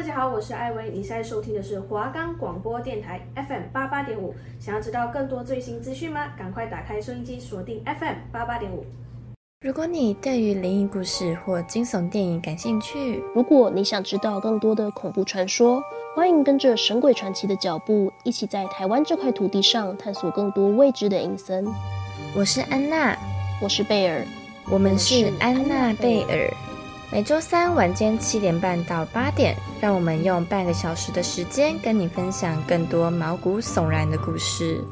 大家好，我是艾薇，你现在收听的是华冈广播电台 FM 八八点五。想要知道更多最新资讯吗？赶快打开收音机，锁定 FM 八八点五。如果你对于灵异故事或惊悚电影感兴趣，如果你想知道更多的恐怖传说，欢迎跟着神鬼传奇的脚步，一起在台湾这块土地上探索更多未知的阴森。我是安娜，我是贝尔，我们是安娜贝尔。每周三晚间七点半到八点，让我们用半个小时的时间跟你分享更多毛骨悚然的故事。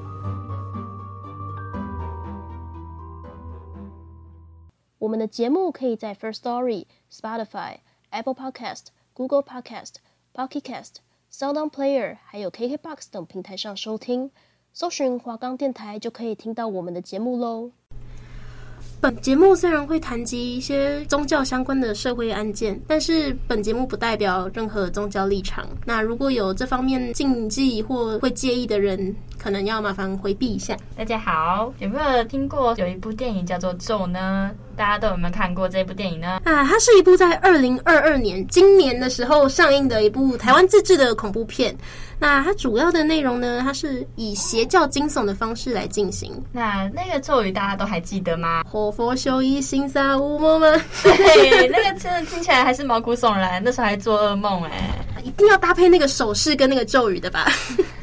我们的节目可以在 First Story、Spotify、Apple Podcast、Google Podcast、Pocket Cast、SoundOn Player，还有 KKBox 等平台上收听，搜寻华冈电台就可以听到我们的节目喽。本节目虽然会谈及一些宗教相关的社会案件，但是本节目不代表任何宗教立场。那如果有这方面禁忌或会介意的人，可能要麻烦回避一下。大家好，有没有听过有一部电影叫做《咒》呢？大家都有没有看过这部电影呢？啊，它是一部在二零二二年今年的时候上映的一部台湾自制的恐怖片。那它主要的内容呢，它是以邪教惊悚的方式来进行。那那个咒语大家都还记得吗？活佛修一心杀无魔吗？对，那个真的听起来还是毛骨悚然，那时候还做噩梦哎。一定要搭配那个手势跟那个咒语的吧？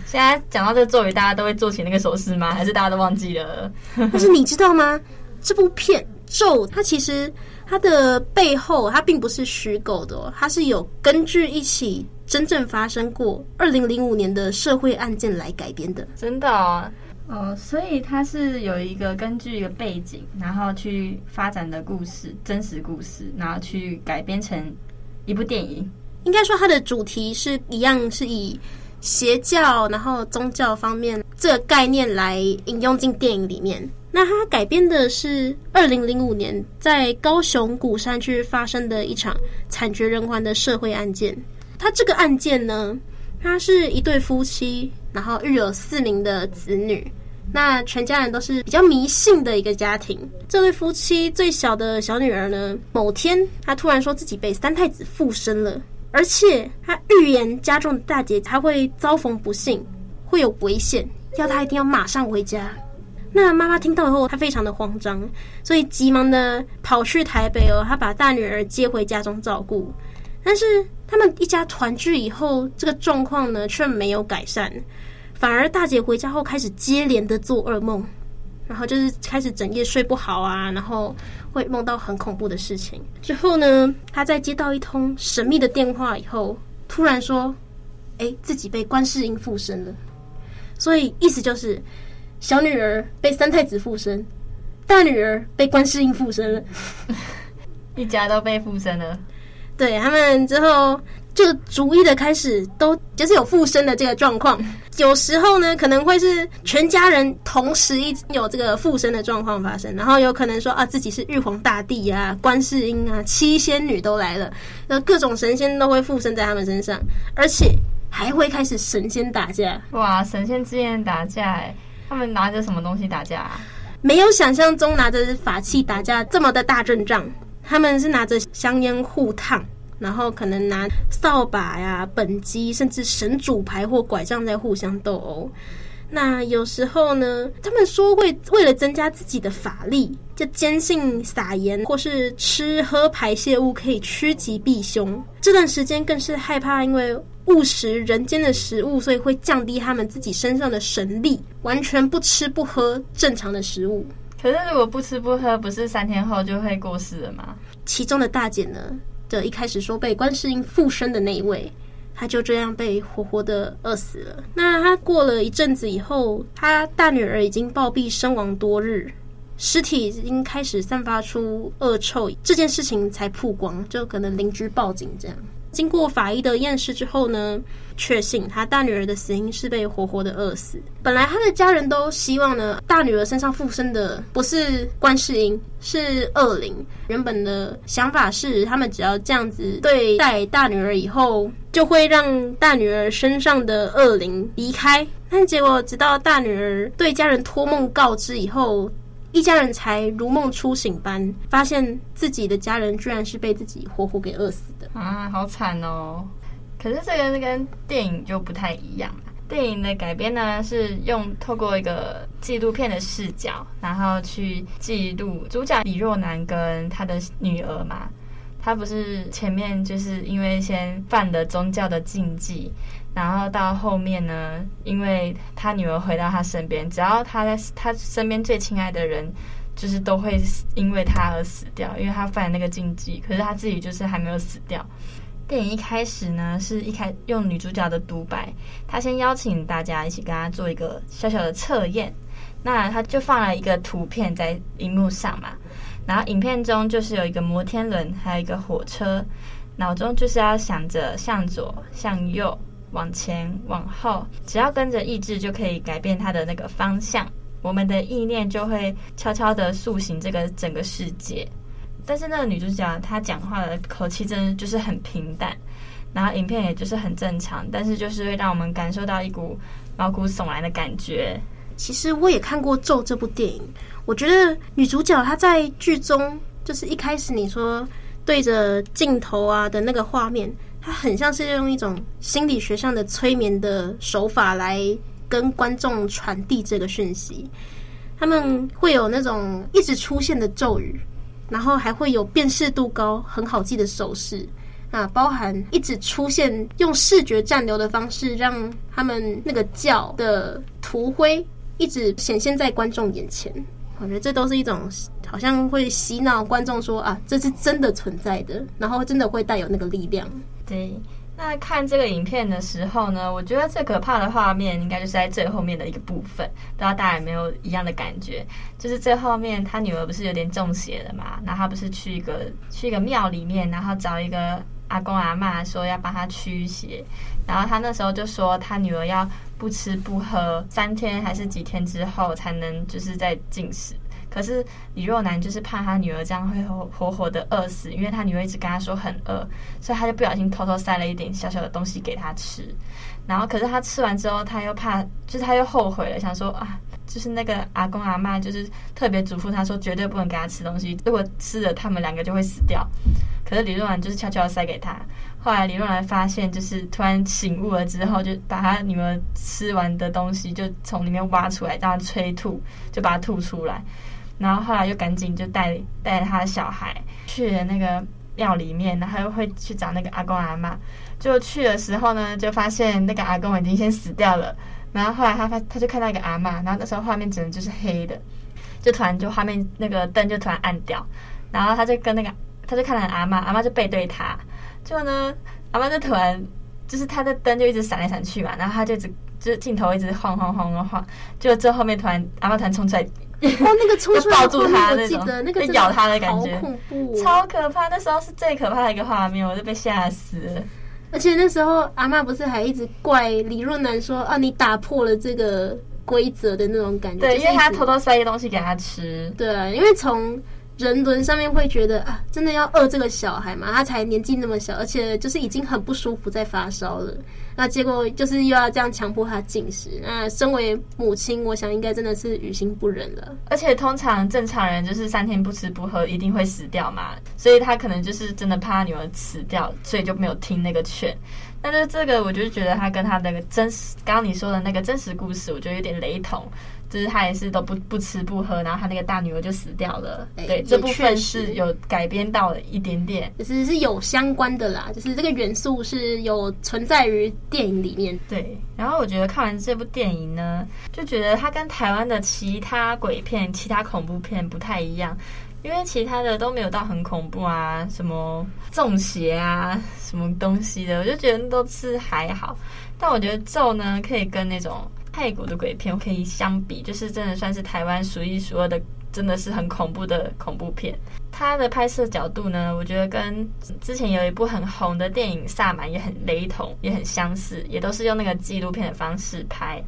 现在讲到这个咒语，大家都会做起那个手势吗？还是大家都忘记了？但是你知道吗？这部片咒它其实它的背后它并不是虚构的哦，它是有根据一起真正发生过二零零五年的社会案件来改编的。真的哦，哦，所以它是有一个根据一个背景，然后去发展的故事，真实故事，然后去改编成一部电影。应该说它的主题是一样，是以。邪教，然后宗教方面这个概念来引用进电影里面。那它改编的是二零零五年在高雄鼓山区发生的一场惨绝人寰的社会案件。它这个案件呢，它是一对夫妻，然后育有四名的子女。那全家人都是比较迷信的一个家庭。这对夫妻最小的小女儿呢，某天她突然说自己被三太子附身了。而且他预言家中的大姐她会遭逢不幸，会有危险，要她一定要马上回家。那妈妈听到以后，她非常的慌张，所以急忙的跑去台北哦，她把大女儿接回家中照顾。但是他们一家团聚以后，这个状况呢却没有改善，反而大姐回家后开始接连的做噩梦。然后就是开始整夜睡不好啊，然后会梦到很恐怖的事情。之后呢，他在接到一通神秘的电话以后，突然说：“哎，自己被观世音附身了。”所以意思就是，小女儿被三太子附身，大女儿被观世音附身了，一家都被附身了。对，他们之后。就逐一的开始，都就是有附身的这个状况。有时候呢，可能会是全家人同时一有这个附身的状况发生，然后有可能说啊，自己是玉皇大帝啊、观世音啊、七仙女都来了，那各种神仙都会附身在他们身上，而且还会开始神仙打架。哇，神仙之间打架哎，他们拿着什么东西打架啊？没有想象中拿着法器打架这么的大阵仗，他们是拿着香烟互烫。然后可能拿扫把呀、本机，甚至神主牌或拐杖在互相斗殴。那有时候呢，他们说会为了增加自己的法力，就坚信撒盐或是吃喝排泄物可以趋吉避凶。这段时间更是害怕，因为误食人间的食物，所以会降低他们自己身上的神力，完全不吃不喝正常的食物。可是如果不吃不喝，不是三天后就会过世了吗？其中的大姐呢？的一开始说被观世音附身的那一位，他就这样被活活的饿死了。那他过了一阵子以后，他大女儿已经暴毙身亡多日，尸体已经开始散发出恶臭，这件事情才曝光，就可能邻居报警这样。经过法医的验尸之后呢，确信他大女儿的死因是被活活的饿死。本来他的家人都希望呢，大女儿身上附身的不是观世音，是恶灵。原本的想法是，他们只要这样子对待大女儿以后，就会让大女儿身上的恶灵离开。但结果，直到大女儿对家人托梦告知以后。一家人才如梦初醒般发现自己的家人居然是被自己活活给饿死的啊，好惨哦！可是这个跟电影就不太一样。电影的改编呢，是用透过一个纪录片的视角，然后去记录主角李若男跟他的女儿嘛。他不是前面就是因为先犯了宗教的禁忌，然后到后面呢，因为他女儿回到他身边，只要他在他身边最亲爱的人，就是都会因为他而死掉，因为他犯那个禁忌。可是他自己就是还没有死掉。电影一开始呢，是一开用女主角的独白，她先邀请大家一起跟她做一个小小的测验。那他就放了一个图片在荧幕上嘛，然后影片中就是有一个摩天轮，还有一个火车，脑中就是要想着向左、向右、往前、往后，只要跟着意志就可以改变它的那个方向。我们的意念就会悄悄地塑形这个整个世界。但是那个女主角她讲话的口气真的就是很平淡，然后影片也就是很正常，但是就是会让我们感受到一股毛骨悚然的感觉。其实我也看过《咒》这部电影，我觉得女主角她在剧中就是一开始你说对着镜头啊的那个画面，它很像是用一种心理学上的催眠的手法来跟观众传递这个讯息。他们会有那种一直出现的咒语。然后还会有辨识度高、很好记的手势啊，包含一直出现用视觉暂留的方式，让他们那个叫的图徽一直显现在观众眼前。我觉得这都是一种好像会洗脑观众说啊，这是真的存在的，然后真的会带有那个力量。对。那看这个影片的时候呢，我觉得最可怕的画面应该就是在最后面的一个部分，不知道大家有没有一样的感觉？就是最后面他女儿不是有点中邪了嘛？然后他不是去一个去一个庙里面，然后找一个阿公阿嬷说要帮他驱邪，然后他那时候就说他女儿要不吃不喝三天还是几天之后才能就是在进食。可是李若男就是怕他女儿这样会活活的饿死，因为他女儿一直跟他说很饿，所以他就不小心偷偷塞了一点小小的东西给他吃。然后可是他吃完之后，他又怕，就是他又后悔了，想说啊，就是那个阿公阿嬷就是特别嘱咐他说绝对不能给他吃东西，如果吃了他们两个就会死掉。可是李若男就是悄悄塞给他。后来李若男发现，就是突然醒悟了之后，就把他女儿吃完的东西就从里面挖出来，让他催吐，就把它吐出来。然后后来又赶紧就带带他的小孩去了那个庙里面，然后又会去找那个阿公阿嬷。就去的时候呢，就发现那个阿公已经先死掉了。然后后来他发他就看到一个阿嬷，然后那时候画面只能就是黑的，就突然就画面那个灯就突然暗掉。然后他就跟那个他就看到阿嬷，阿嬷就背对他。就呢，阿嬷就突然就是他的灯就一直闪来闪去嘛，然后他就一直就是镜头一直晃晃晃晃晃。就这后面突然阿嬷突然冲出来。哦，那个冲出来抱住他那种，那个咬他的感觉，好恐怖，超可怕。那时候是最可怕的一个画面，我就被吓死了。而且那时候阿妈不是还一直怪李若男说啊，你打破了这个规则的那种感觉。对，因为他偷偷塞一个东西给他吃。对，因为从人伦上面会觉得啊，真的要饿这个小孩嘛？他才年纪那么小，而且就是已经很不舒服，在发烧了。那结果就是又要这样强迫他进食。那身为母亲，我想应该真的是于心不忍了。而且通常正常人就是三天不吃不喝，一定会死掉嘛。所以他可能就是真的怕女儿死掉，所以就没有听那个劝。但是这个，我就觉得他跟他那个真实，刚刚你说的那个真实故事，我觉得有点雷同。就是他也是都不不吃不喝，然后他那个大女儿就死掉了。欸、对，这部分是有改编到了一点点，就是是有相关的啦，就是这个元素是有存在于电影里面。对，然后我觉得看完这部电影呢，就觉得它跟台湾的其他鬼片、其他恐怖片不太一样，因为其他的都没有到很恐怖啊，什么中邪啊，什么东西的，我就觉得都是还好。但我觉得咒呢，可以跟那种。泰国的鬼片可以相比，就是真的算是台湾数一数二的，真的是很恐怖的恐怖片。它的拍摄角度呢，我觉得跟之前有一部很红的电影《萨满》也很雷同，也很相似，也都是用那个纪录片的方式拍。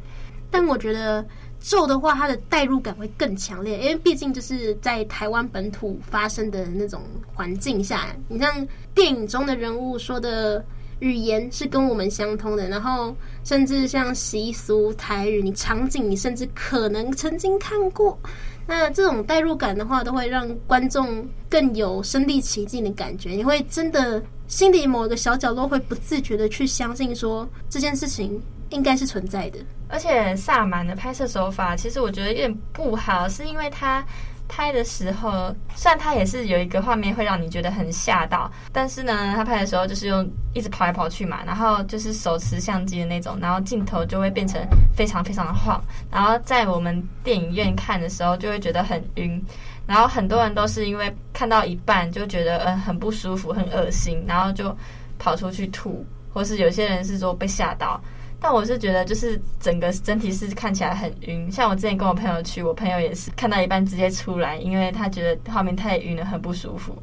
但我觉得咒的话，它的代入感会更强烈，因为毕竟就是在台湾本土发生的那种环境下，你像电影中的人物说的。语言是跟我们相通的，然后甚至像习俗、台语，你场景你甚至可能曾经看过。那这种代入感的话，都会让观众更有身临其境的感觉。你会真的心里某一个小角落会不自觉的去相信说这件事情应该是存在的。而且萨满的拍摄手法，其实我觉得有点不好，是因为他。拍的时候，虽然他也是有一个画面会让你觉得很吓到，但是呢，他拍的时候就是用一直跑来跑去嘛，然后就是手持相机的那种，然后镜头就会变成非常非常的晃，然后在我们电影院看的时候就会觉得很晕，然后很多人都是因为看到一半就觉得嗯很不舒服、很恶心，然后就跑出去吐，或是有些人是说被吓到。但我是觉得，就是整个整体是看起来很晕。像我之前跟我朋友去，我朋友也是看到一半直接出来，因为他觉得画面太晕了，很不舒服。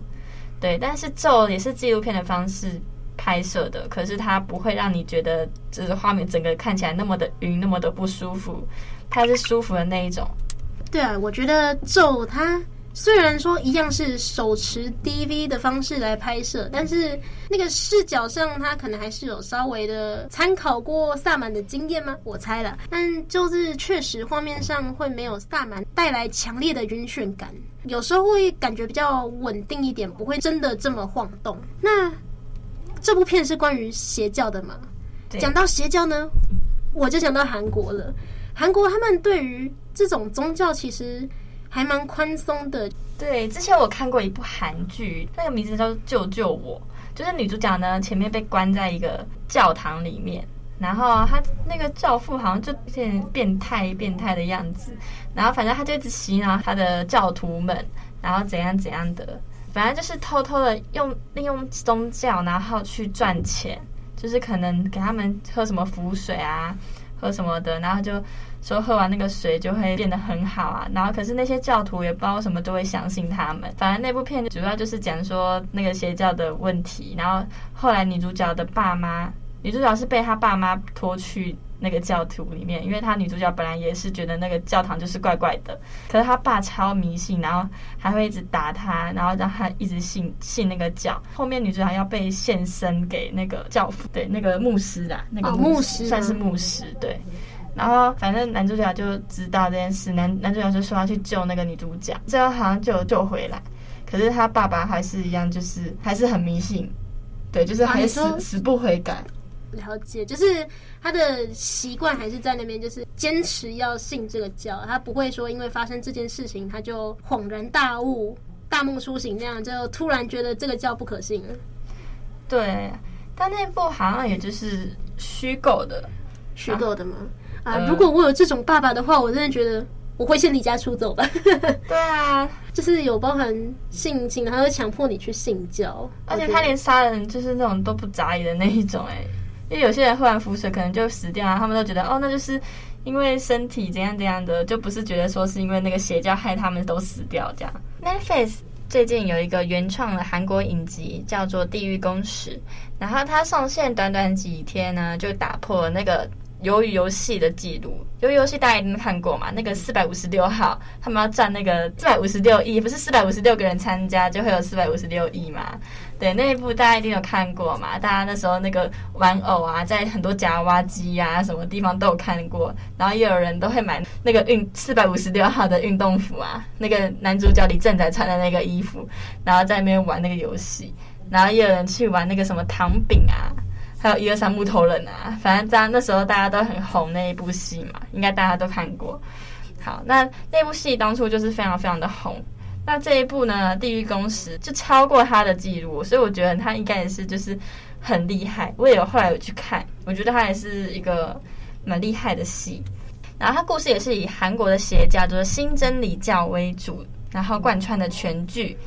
对，但是咒也是纪录片的方式拍摄的，可是它不会让你觉得就是画面整个看起来那么的晕，那么的不舒服。它是舒服的那一种。对啊，我觉得咒它。虽然说一样是手持 DV 的方式来拍摄，但是那个视角上，他可能还是有稍微的参考过萨满的经验吗？我猜了，但就是确实画面上会没有萨满带来强烈的晕眩感，有时候会感觉比较稳定一点，不会真的这么晃动。那这部片是关于邪教的吗？讲到邪教呢，我就想到韩国了。韩国他们对于这种宗教其实。还蛮宽松的。对，之前我看过一部韩剧，那个名字叫《救救我》，就是女主角呢前面被关在一个教堂里面，然后她那个教父好像就有点变态变态的样子，然后反正他就一直洗脑他的教徒们，然后怎样怎样的，反正就是偷偷的用利用宗教然后去赚钱，就是可能给他们喝什么符水啊，喝什么的，然后就。说喝完那个水就会变得很好啊，然后可是那些教徒也不知道什么都会相信他们。反正那部片主要就是讲说那个邪教的问题，然后后来女主角的爸妈，女主角是被她爸妈拖去那个教徒里面，因为她女主角本来也是觉得那个教堂就是怪怪的，可是她爸超迷信，然后还会一直打她，然后让她一直信信那个教。后面女主角要被献身给那个教父，对，那个牧师啦，那个牧师算是牧师，对。然后反正男主角就知道这件事，男男主角就说要去救那个女主角，最后好像就救回来。可是他爸爸还是一样，就是还是很迷信，对，就是还是死、啊、死不悔改。了解，就是他的习惯还是在那边，就是坚持要信这个教，他不会说因为发生这件事情他就恍然大悟、大梦初醒那样，就突然觉得这个教不可信了。对，但那部好像也就是虚构的，虚构的吗？啊！如果我有这种爸爸的话，我真的觉得我会先离家出走吧。对啊，就是有包含性侵，然后强迫你去性交，而且他连杀人就是那种都不眨眼的那一种哎、欸。因为有些人喝完符水可能就死掉啊，他们都觉得哦，那就是因为身体怎样怎样的，就不是觉得说是因为那个邪教害他们都死掉这样。Netflix 最近有一个原创的韩国影集叫做《地狱公使》，然后它上线短短几天呢，就打破了那个。鱿鱼游戏的记录，鱿鱼游戏大家一定看过嘛？那个四百五十六号，他们要赚那个四百五十六亿，不是四百五十六个人参加就会有四百五十六亿嘛？对，那一部大家一定有看过嘛？大家那时候那个玩偶啊，在很多夹娃娃机啊什么地方都有看过，然后也有人都会买那个运四百五十六号的运动服啊，那个男主角李正宰穿的那个衣服，然后在那边玩那个游戏，然后也有人去玩那个什么糖饼啊。还有一二三木头人啊，反正在那时候大家都很红那一部戏嘛，应该大家都看过。好，那那部戏当初就是非常非常的红。那这一部呢，《地狱公使》就超过他的记录，所以我觉得他应该也是就是很厉害。我也有后来有去看，我觉得他也是一个蛮厉害的戏。然后他故事也是以韩国的邪教，就是新真理教为主，然后贯穿的全剧。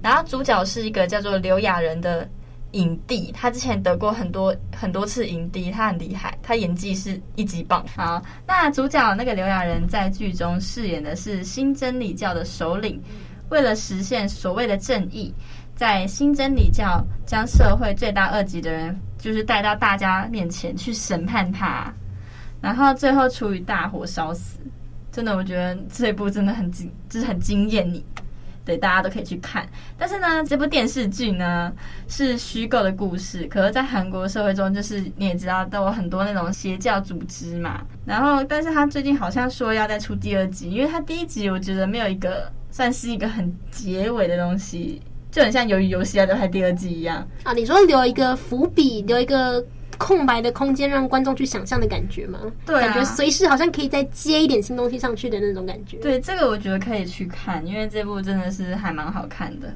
然后主角是一个叫做刘亚仁的。影帝，他之前得过很多很多次影帝，他很厉害，他演技是一级棒。好，那主角那个刘亚仁在剧中饰演的是新真理教的首领，为了实现所谓的正义，在新真理教将社会罪大恶极的人，就是带到大家面前去审判他，然后最后处于大火烧死。真的，我觉得这一部真的很惊，就是很惊艳你。对，大家都可以去看。但是呢，这部电视剧呢是虚构的故事。可是，在韩国社会中，就是你也知道，都有很多那种邪教组织嘛。然后，但是他最近好像说要再出第二集，因为他第一集我觉得没有一个算是一个很结尾的东西，就很像鱿鱼游戏啊，就拍第二季一样啊。你说留一个伏笔，留一个空白的空间，让观众去想象的感觉吗？对、啊，感觉随时好像可以再接一点新东西上去的那种感觉。对，这个我觉得可以去看，因为这部真的是还蛮好看的。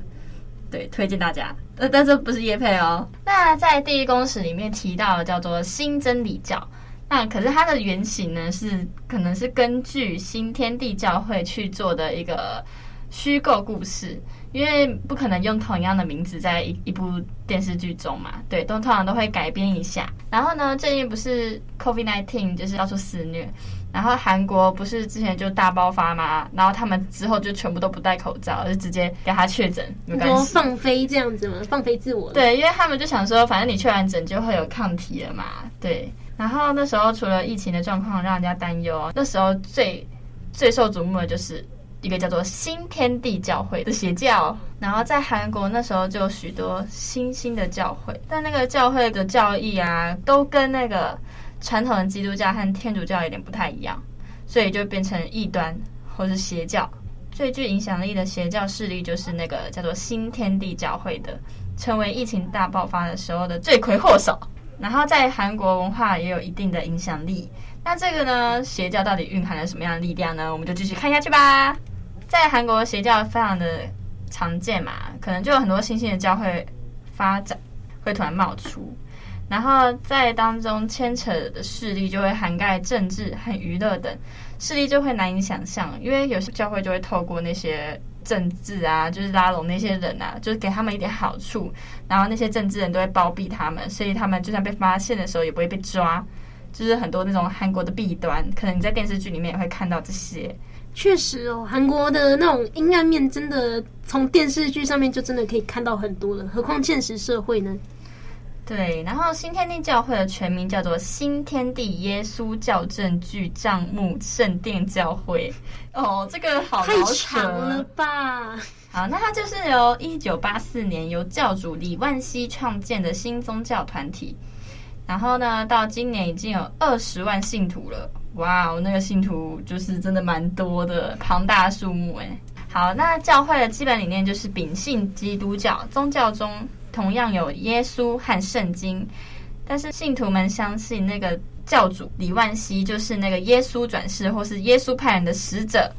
对，推荐大家。呃，但这不是叶配哦。那在《第一公使》里面提到的叫做新真理教，那可是它的原型呢是可能是根据新天地教会去做的一个虚构故事，因为不可能用同样的名字在一一部电视剧中嘛。对，都通常都会改编一下。然后呢，最近不是 COVID-19 就是到处肆虐。然后韩国不是之前就大爆发嘛？然后他们之后就全部都不戴口罩，就直接给他确诊，没关系。放飞这样子吗？放飞自我？对，因为他们就想说，反正你确完诊就会有抗体了嘛。对。然后那时候除了疫情的状况让人家担忧，那时候最最受瞩目的就是一个叫做新天地教会的邪教。然后在韩国那时候就有许多新兴的教会，但那个教会的教义啊，都跟那个。传统的基督教和天主教有点不太一样，所以就变成异端或是邪教。最具影响力的邪教势力就是那个叫做新天地教会的，成为疫情大爆发的时候的罪魁祸首。然后在韩国文化也有一定的影响力。那这个呢，邪教到底蕴含了什么样的力量呢？我们就继续看下去吧。在韩国邪教非常的常见嘛，可能就有很多新兴的教会发展，会突然冒出。然后在当中牵扯的势力就会涵盖政治和娱乐等势力，就会难以想象。因为有些教会就会透过那些政治啊，就是拉拢那些人啊，就是给他们一点好处，然后那些政治人都会包庇他们，所以他们就算被发现的时候也不会被抓。就是很多那种韩国的弊端，可能你在电视剧里面也会看到这些。确实哦，韩国的那种阴暗面真的从电视剧上面就真的可以看到很多了，何况现实社会呢？对，然后新天地教会的全名叫做新天地耶稣教证据账目圣殿教会。哦，这个好太长了吧？好，那它就是由一九八四年由教主李万熙创建的新宗教团体。然后呢，到今年已经有二十万信徒了。哇哦，那个信徒就是真的蛮多的，庞大数目哎。好，那教会的基本理念就是秉信基督教宗教中。同样有耶稣和圣经，但是信徒们相信那个教主李万熙就是那个耶稣转世或是耶稣派人的使者。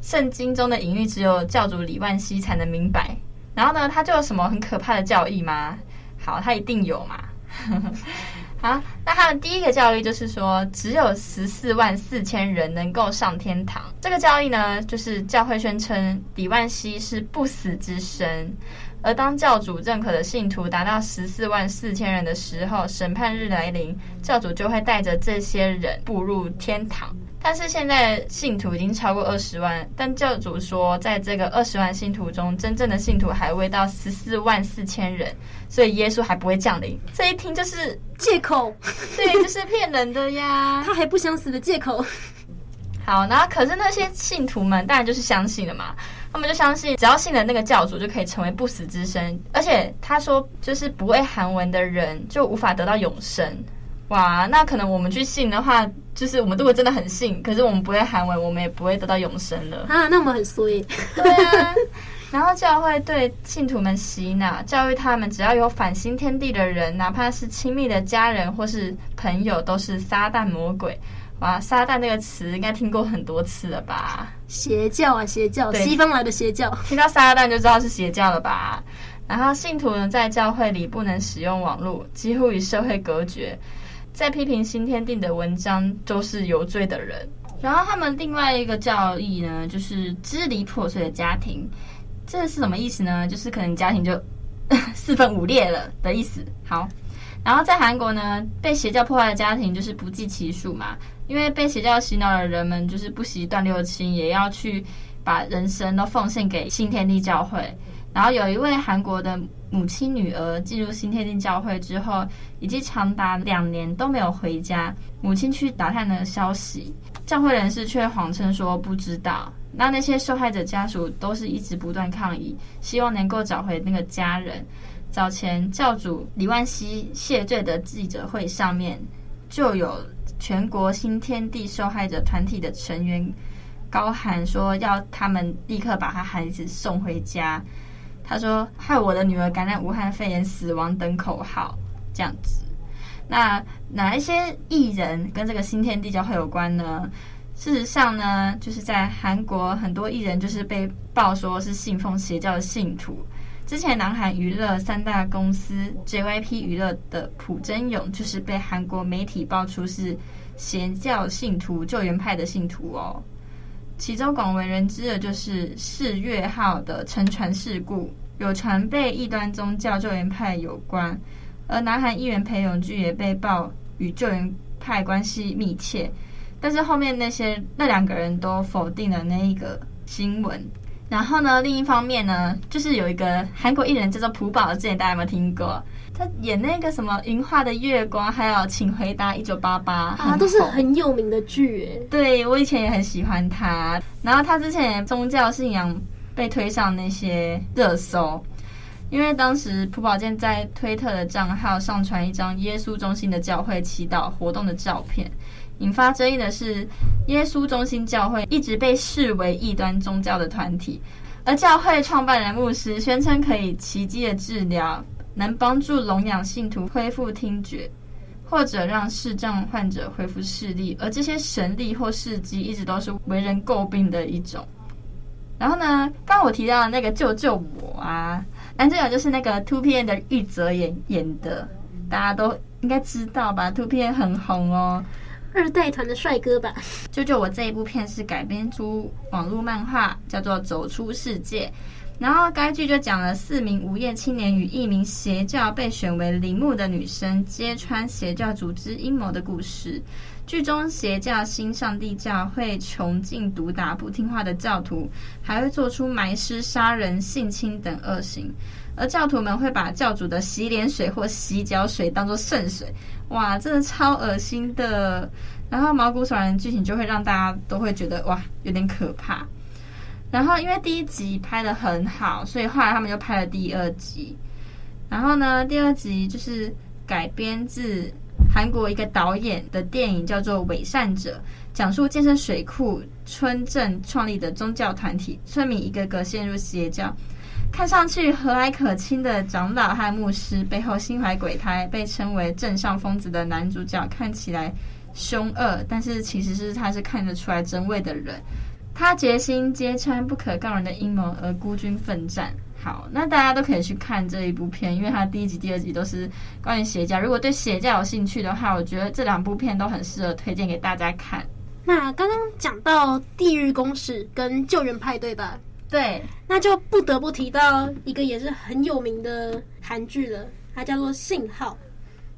圣经中的隐喻只有教主李万熙才能明白。然后呢，他就有什么很可怕的教义吗？好，他一定有嘛。好，那他的第一个教义就是说，只有十四万四千人能够上天堂。这个教义呢，就是教会宣称李万西是不死之身。而当教主认可的信徒达到十四万四千人的时候，审判日来临，教主就会带着这些人步入天堂。但是现在信徒已经超过二十万，但教主说，在这个二十万信徒中，真正的信徒还未到十四万四千人，所以耶稣还不会降临。这一听就是借口，对，就是骗人的呀，他还不想死的借口。好，然后可是那些信徒们当然就是相信了嘛。他们就相信，只要信了那个教主，就可以成为不死之身。而且他说，就是不会韩文的人就无法得到永生。哇，那可能我们去信的话，就是我们如果真的很信，可是我们不会韩文，我们也不会得到永生了啊。那我们很衰。对啊。然后教会对信徒们洗脑，教育他们，只要有反新天地的人，哪怕是亲密的家人或是朋友，都是撒旦魔鬼。哇，撒旦这个词应该听过很多次了吧？邪教啊，邪教，西方来的邪教。听到撒旦就知道是邪教了吧？然后信徒呢，在教会里不能使用网络，几乎与社会隔绝。在批评新天地的文章都是有罪的人。然后他们另外一个教义呢，就是支离破碎的家庭。这是什么意思呢？就是可能家庭就 四分五裂了的意思。好，然后在韩国呢，被邪教破坏的家庭就是不计其数嘛。因为被邪教洗脑的人们，就是不惜断六亲，也要去把人生都奉献给新天地教会。然后有一位韩国的母亲女儿进入新天地教会之后，已经长达两年都没有回家。母亲去打探的消息，教会人士却谎称说不知道。那那些受害者家属都是一直不断抗议，希望能够找回那个家人。早前教主李万熙谢罪的记者会上面就有。全国新天地受害者团体的成员高喊说：“要他们立刻把他孩子送回家。”他说：“害我的女儿感染武汉肺炎死亡”等口号这样子。那哪一些艺人跟这个新天地教会有关呢？事实上呢，就是在韩国很多艺人就是被爆说是信奉邪教的信徒。之前南韩娱乐三大公司 JYP 娱乐的朴真勇就是被韩国媒体爆出是邪教信徒、救援派的信徒哦。其中广为人知的就是世越号的沉船事故，有船被异端宗教救援派有关。而南韩议员裴勇俊也被曝与救援派关系密切，但是后面那些那两个人都否定了那一个新闻。然后呢，另一方面呢，就是有一个韩国艺人叫做朴宝剑，大家有没有听过？他演那个什么《云画的月光》，还有《请回答一九八八》啊，都是很有名的剧。对，我以前也很喜欢他。然后他之前宗教信仰被推上那些热搜。因为当时朴宝剑在推特的账号上传一张耶稣中心的教会祈祷活动的照片，引发争议的是，耶稣中心教会一直被视为异端宗教的团体，而教会创办人牧师宣称可以奇迹的治疗，能帮助聋哑信徒恢复听觉，或者让视障患者恢复视力，而这些神力或事迹一直都是为人诟病的一种。然后呢，刚刚我提到的那个救救我啊。男主角就是那个 2PM 的玉泽演演的，大家都应该知道吧？2PM 很红哦，二代团的帅哥吧？救救我这一部片是改编出网络漫画，叫做《走出世界》，然后该剧就讲了四名无业青年与一名邪教被选为陵墓的女生揭穿邪教组织阴谋的故事。剧中邪教新上帝教会穷尽毒打不听话的教徒，还会做出埋尸、杀人、性侵等恶行，而教徒们会把教主的洗脸水或洗脚水当作圣水，哇，真的超恶心的。然后毛骨悚然的剧情就会让大家都会觉得哇，有点可怕。然后因为第一集拍得很好，所以后来他们就拍了第二集。然后呢，第二集就是改编自。韩国一个导演的电影叫做《伪善者》，讲述建设水库村镇创立的宗教团体，村民一个个陷入邪教，看上去和蔼可亲的长老和牧师，背后心怀鬼胎，被称为镇上疯子的男主角，看起来凶恶，但是其实是他是看得出来真伪的人，他决心揭穿不可告人的阴谋而孤军奋战。好，那大家都可以去看这一部片，因为它第一集、第二集都是关于邪教。如果对邪教有兴趣的话，我觉得这两部片都很适合推荐给大家看。那刚刚讲到《地狱公使》跟《救援派对》吧？对，那就不得不提到一个也是很有名的韩剧了，它叫做《信号》。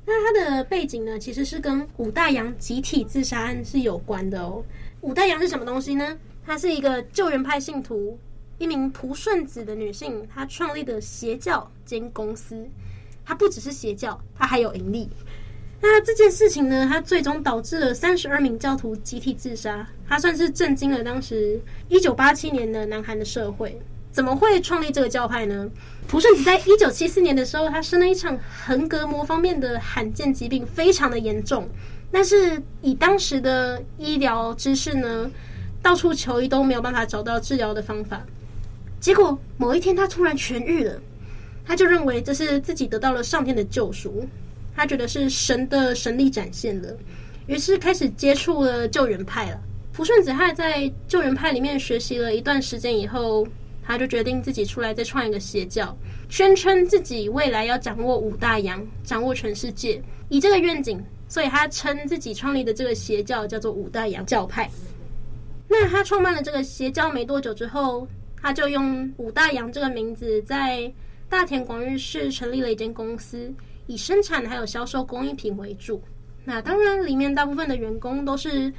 那它的背景呢，其实是跟武大洋集体自杀案是有关的哦。武大洋是什么东西呢？它是一个救援派信徒。一名朴顺子的女性，她创立的邪教兼公司，她不只是邪教，她还有盈利。那这件事情呢，它最终导致了三十二名教徒集体自杀，它算是震惊了当时一九八七年的南韩的社会。怎么会创立这个教派呢？朴顺子在一九七四年的时候，他生了一场横膈膜方面的罕见疾病，非常的严重。但是以当时的医疗知识呢，到处求医都没有办法找到治疗的方法。结果某一天，他突然痊愈了，他就认为这是自己得到了上天的救赎，他觉得是神的神力展现了，于是开始接触了救援派了。福顺子他在救援派里面学习了一段时间以后，他就决定自己出来再创一个邪教，宣称自己未来要掌握五大洋，掌握全世界。以这个愿景，所以他称自己创立的这个邪教叫做五大洋教派。那他创办了这个邪教没多久之后。他就用武大洋这个名字，在大田广域市成立了一间公司，以生产还有销售工艺品为主。那当然，里面大部分的员工都是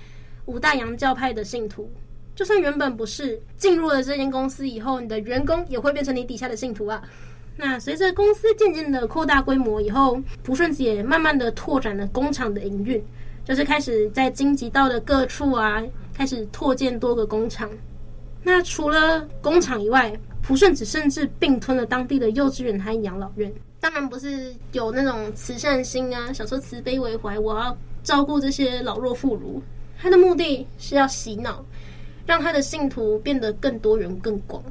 武大洋教派的信徒。就算原本不是，进入了这间公司以后，你的员工也会变成你底下的信徒啊。那随着公司渐渐的扩大规模以后，朴顺子也慢慢的拓展了工厂的营运，就是开始在京畿道的各处啊，开始拓建多个工厂。那除了工厂以外，朴顺子甚至并吞了当地的幼稚园和养老院。当然不是有那种慈善心啊，想说慈悲为怀，我要照顾这些老弱妇孺。他的目的是要洗脑，让他的信徒变得更多元、更广，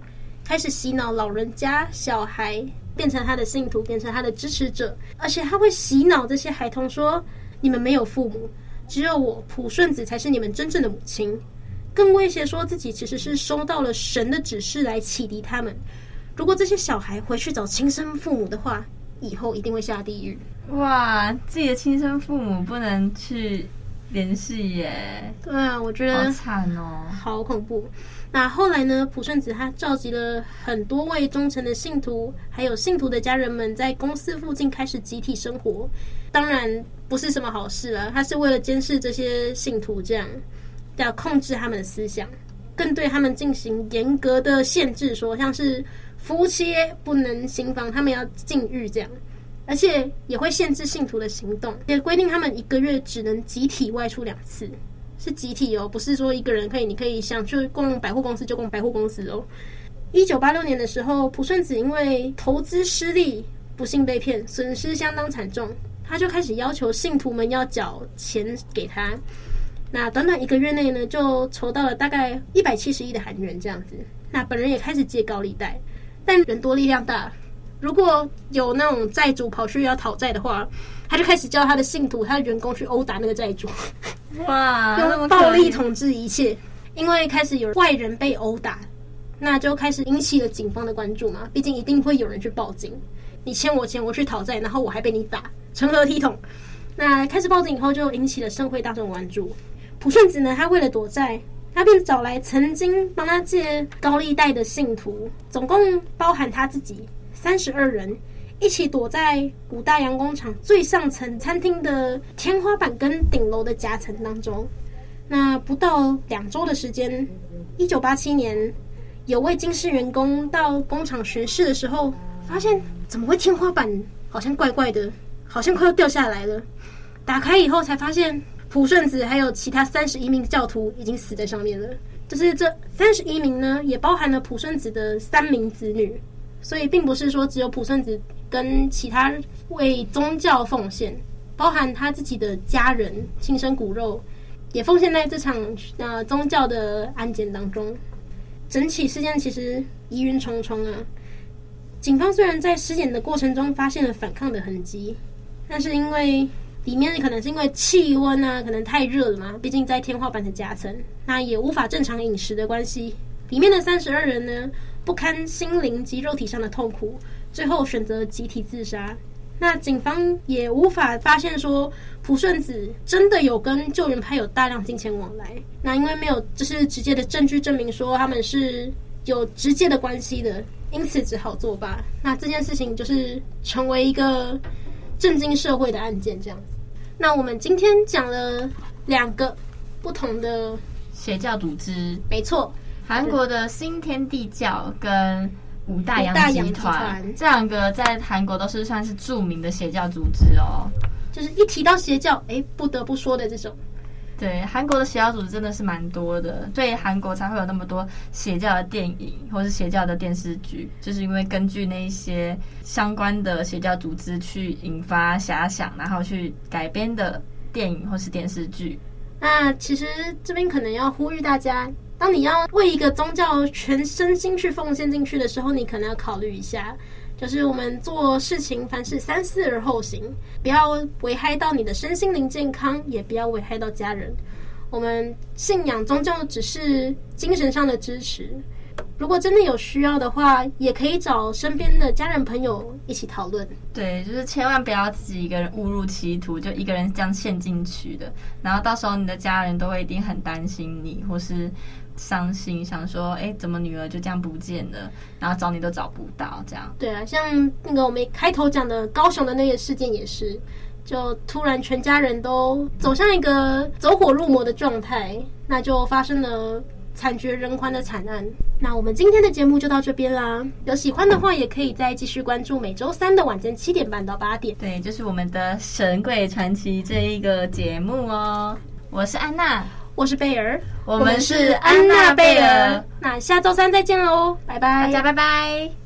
开始洗脑老人家、小孩，变成他的信徒，变成他的支持者，而且他会洗脑这些孩童说：“你们没有父母，只有我普顺子才是你们真正的母亲。”更威胁说自己其实是收到了神的指示来启迪他们。如果这些小孩回去找亲生父母的话，以后一定会下地狱。哇，自己的亲生父母不能去联系耶？对啊，我觉得好惨哦，好恐怖。那后来呢？朴顺子他召集了很多位忠诚的信徒，还有信徒的家人们，在公司附近开始集体生活。当然不是什么好事了，他是为了监视这些信徒，这样要控制他们的思想，更对他们进行严格的限制，说像是夫妻不能行房，他们要禁欲这样，而且也会限制信徒的行动，也规定他们一个月只能集体外出两次。是集体哦，不是说一个人可以，你可以想去逛百货公司就逛百货公司哦。一九八六年的时候，朴顺子因为投资失利，不幸被骗，损失相当惨重，他就开始要求信徒们要缴钱给他。那短短一个月内呢，就筹到了大概一百七十亿的韩元这样子。那本人也开始借高利贷，但人多力量大，如果有那种债主跑去要讨债的话，他就开始叫他的信徒、他的员工去殴打那个债主。哇！用暴力统治一切，因为开始有外人被殴打，那就开始引起了警方的关注嘛。毕竟一定会有人去报警，你欠我钱，我去讨债，然后我还被你打，成何体统？那开始报警以后，就引起了社会大众关注。朴顺子呢，他为了躲债，他便找来曾经帮他借高利贷的信徒，总共包含他自己三十二人。一起躲在五大洋工厂最上层餐厅的天花板跟顶楼的夹层当中。那不到两周的时间，一九八七年，有位金氏员工到工厂巡视的时候，发现怎么会天花板好像怪怪的，好像快要掉下来了。打开以后才发现，朴顺子还有其他三十一名教徒已经死在上面了。就是这三十一名呢，也包含了朴顺子的三名子女，所以并不是说只有朴顺子。跟其他为宗教奉献，包含他自己的家人、亲生骨肉，也奉献在这场呃宗教的案件当中。整起事件其实疑云重重啊。警方虽然在尸检的过程中发现了反抗的痕迹，但是因为里面可能是因为气温啊，可能太热了嘛，毕竟在天花板的夹层，那也无法正常饮食的关系，里面的三十二人呢，不堪心灵及肉体上的痛苦。最后选择集体自杀，那警方也无法发现说朴顺子真的有跟救援派有大量金钱往来。那因为没有就是直接的证据证明说他们是有直接的关系的，因此只好作罢。那这件事情就是成为一个震惊社会的案件这样子。那我们今天讲了两个不同的邪教组织，没错，韩国的新天地教跟。五大洋集团这两个在韩国都是算是著名的邪教组织哦，就是一提到邪教，哎，不得不说的这种。对，韩国的邪教组织真的是蛮多的，所以韩国才会有那么多邪教的电影或是邪教的电视剧，就是因为根据那一些相关的邪教组织去引发遐想，然后去改编的电影或是电视剧。那其实这边可能要呼吁大家。当你要为一个宗教全身心去奉献进去的时候，你可能要考虑一下，就是我们做事情凡事三思而后行，不要危害到你的身心灵健康，也不要危害到家人。我们信仰宗教只是精神上的支持，如果真的有需要的话，也可以找身边的家人朋友一起讨论。对，就是千万不要自己一个人误入歧途，就一个人这样陷进去的，然后到时候你的家人都会一定很担心你，或是。伤心，想说，哎，怎么女儿就这样不见了？然后找你都找不到，这样。对啊，像那个我们开头讲的高雄的那个事件也是，就突然全家人都走向一个走火入魔的状态，那就发生了惨绝人寰的惨案。那我们今天的节目就到这边啦，有喜欢的话也可以再继续关注每周三的晚间七点半到八点。对，就是我们的《神鬼传奇》这一个节目哦。我是安娜。我是贝儿，我们是安娜贝尔。那下周三再见喽，拜拜，大家拜拜。